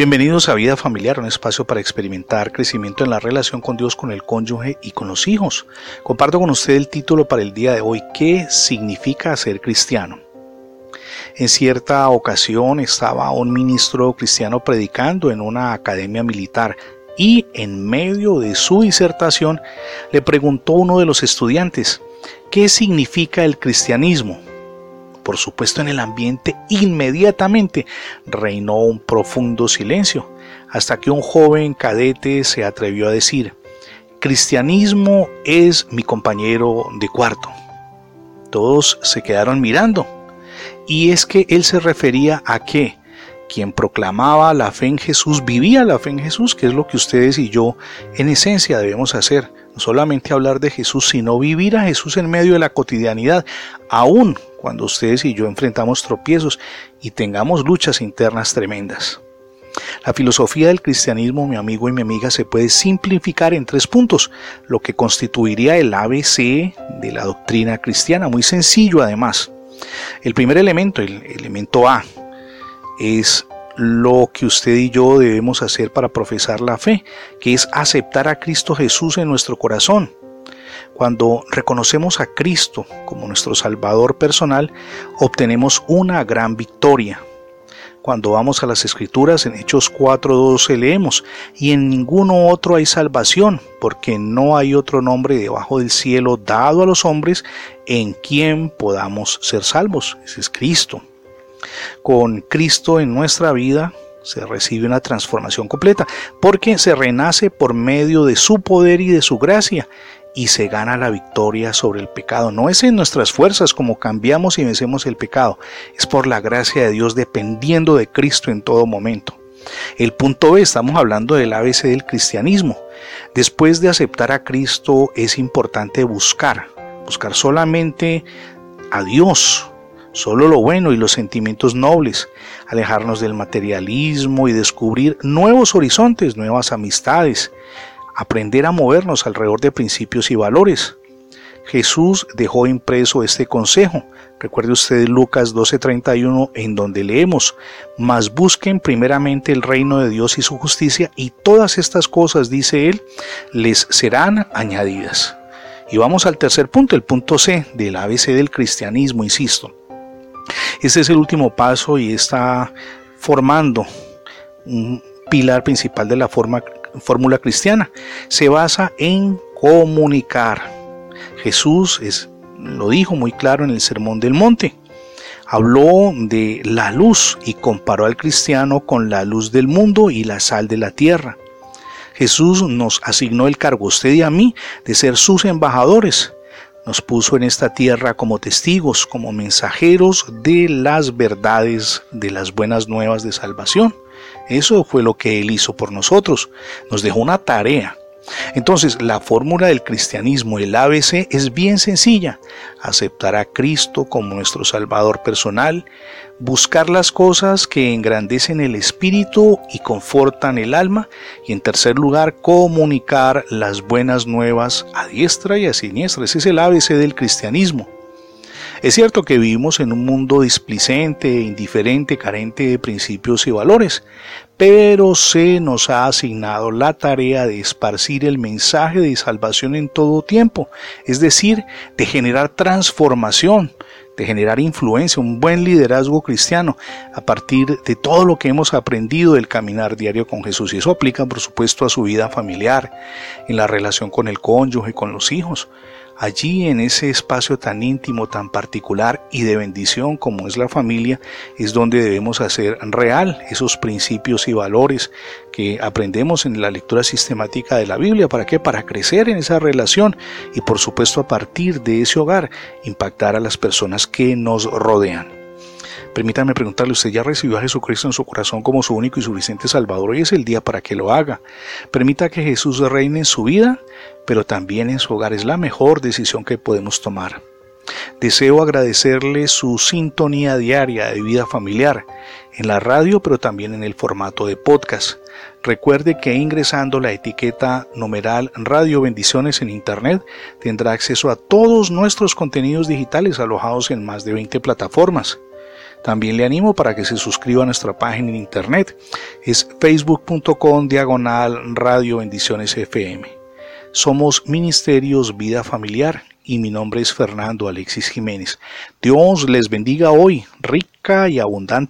Bienvenidos a Vida Familiar, un espacio para experimentar crecimiento en la relación con Dios, con el cónyuge y con los hijos. Comparto con usted el título para el día de hoy, ¿qué significa ser cristiano? En cierta ocasión estaba un ministro cristiano predicando en una academia militar y en medio de su disertación le preguntó uno de los estudiantes, ¿qué significa el cristianismo? Por supuesto en el ambiente inmediatamente reinó un profundo silencio, hasta que un joven cadete se atrevió a decir, Cristianismo es mi compañero de cuarto. Todos se quedaron mirando, y es que él se refería a que quien proclamaba la fe en Jesús vivía la fe en Jesús, que es lo que ustedes y yo en esencia debemos hacer no solamente hablar de Jesús, sino vivir a Jesús en medio de la cotidianidad, aún cuando ustedes y yo enfrentamos tropiezos y tengamos luchas internas tremendas. La filosofía del cristianismo, mi amigo y mi amiga, se puede simplificar en tres puntos, lo que constituiría el ABC de la doctrina cristiana, muy sencillo además. El primer elemento, el elemento A, es lo que usted y yo debemos hacer para profesar la fe, que es aceptar a Cristo Jesús en nuestro corazón. Cuando reconocemos a Cristo como nuestro Salvador personal, obtenemos una gran victoria. Cuando vamos a las Escrituras, en Hechos 4.12 leemos, y en ninguno otro hay salvación, porque no hay otro nombre debajo del cielo dado a los hombres en quien podamos ser salvos. Ese es Cristo. Con Cristo en nuestra vida se recibe una transformación completa, porque se renace por medio de su poder y de su gracia, y se gana la victoria sobre el pecado. No es en nuestras fuerzas como cambiamos y vencemos el pecado, es por la gracia de Dios dependiendo de Cristo en todo momento. El punto B, estamos hablando del ABC del cristianismo. Después de aceptar a Cristo es importante buscar, buscar solamente a Dios, solo lo bueno y los sentimientos nobles, alejarnos del materialismo y descubrir nuevos horizontes, nuevas amistades, aprender a movernos alrededor de principios y valores. Jesús dejó impreso este consejo. Recuerde usted Lucas 12:31 en donde leemos, mas busquen primeramente el reino de Dios y su justicia y todas estas cosas, dice él, les serán añadidas. Y vamos al tercer punto, el punto C del ABC del cristianismo, insisto. Este es el último paso y está formando un pilar principal de la fórmula cristiana. Se basa en comunicar. Jesús es, lo dijo muy claro en el Sermón del Monte. Habló de la luz y comparó al cristiano con la luz del mundo y la sal de la tierra. Jesús nos asignó el cargo, usted y a mí, de ser sus embajadores nos puso en esta tierra como testigos, como mensajeros de las verdades, de las buenas nuevas de salvación. Eso fue lo que Él hizo por nosotros. Nos dejó una tarea. Entonces, la fórmula del cristianismo, el ABC, es bien sencilla. Aceptar a Cristo como nuestro Salvador personal, buscar las cosas que engrandecen el espíritu y confortan el alma, y en tercer lugar, comunicar las buenas nuevas a diestra y a siniestra. Ese es el ABC del cristianismo. Es cierto que vivimos en un mundo displicente, indiferente, carente de principios y valores, pero se nos ha asignado la tarea de esparcir el mensaje de salvación en todo tiempo, es decir, de generar transformación, de generar influencia, un buen liderazgo cristiano a partir de todo lo que hemos aprendido del caminar diario con Jesús. Y eso aplica, por supuesto, a su vida familiar, en la relación con el cónyuge, con los hijos. Allí en ese espacio tan íntimo, tan particular y de bendición como es la familia, es donde debemos hacer real esos principios y valores que aprendemos en la lectura sistemática de la Biblia. ¿Para qué? Para crecer en esa relación y por supuesto a partir de ese hogar impactar a las personas que nos rodean. Permítame preguntarle, ¿usted ya recibió a Jesucristo en su corazón como su único y suficiente Salvador? Hoy es el día para que lo haga. Permita que Jesús reine en su vida, pero también en su hogar. Es la mejor decisión que podemos tomar. Deseo agradecerle su sintonía diaria de vida familiar, en la radio, pero también en el formato de podcast. Recuerde que ingresando la etiqueta numeral Radio Bendiciones en Internet tendrá acceso a todos nuestros contenidos digitales alojados en más de 20 plataformas. También le animo para que se suscriba a nuestra página en internet. Es facebook.com diagonal radio bendiciones FM. Somos Ministerios Vida Familiar y mi nombre es Fernando Alexis Jiménez. Dios les bendiga hoy, rica y abundante.